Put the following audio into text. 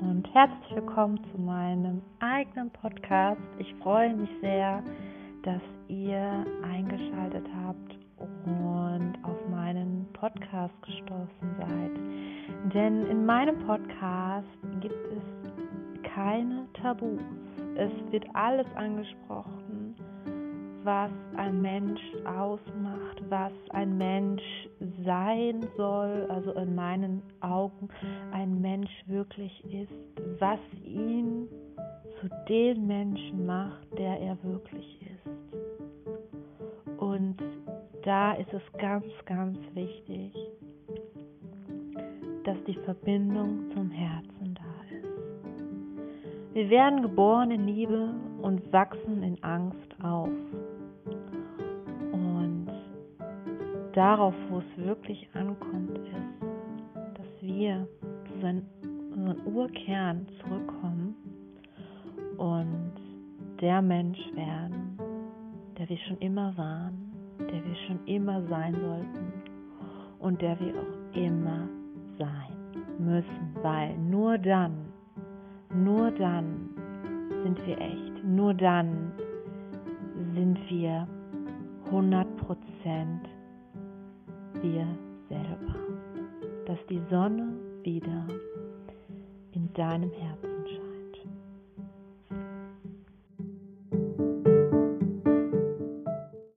und herzlich willkommen zu meinem eigenen Podcast. Ich freue mich sehr, dass ihr eingeschaltet habt und auf meinen Podcast gestoßen seid. Denn in meinem Podcast gibt es keine Tabus. Es wird alles angesprochen, was ein Mensch ausmacht, was ein Mensch sein soll, also in meinen Augen ein Mensch wirklich ist, was ihn zu dem Menschen macht, der er wirklich ist. Und da ist es ganz, ganz wichtig, dass die Verbindung zum Herzen da ist. Wir werden geboren in Liebe und wachsen in Angst auf. Darauf, wo es wirklich ankommt, ist, dass wir zu unserem Urkern zurückkommen und der Mensch werden, der wir schon immer waren, der wir schon immer sein sollten und der wir auch immer sein müssen, weil nur dann, nur dann sind wir echt, nur dann sind wir 100 Prozent wir selber, dass die Sonne wieder in deinem Herzen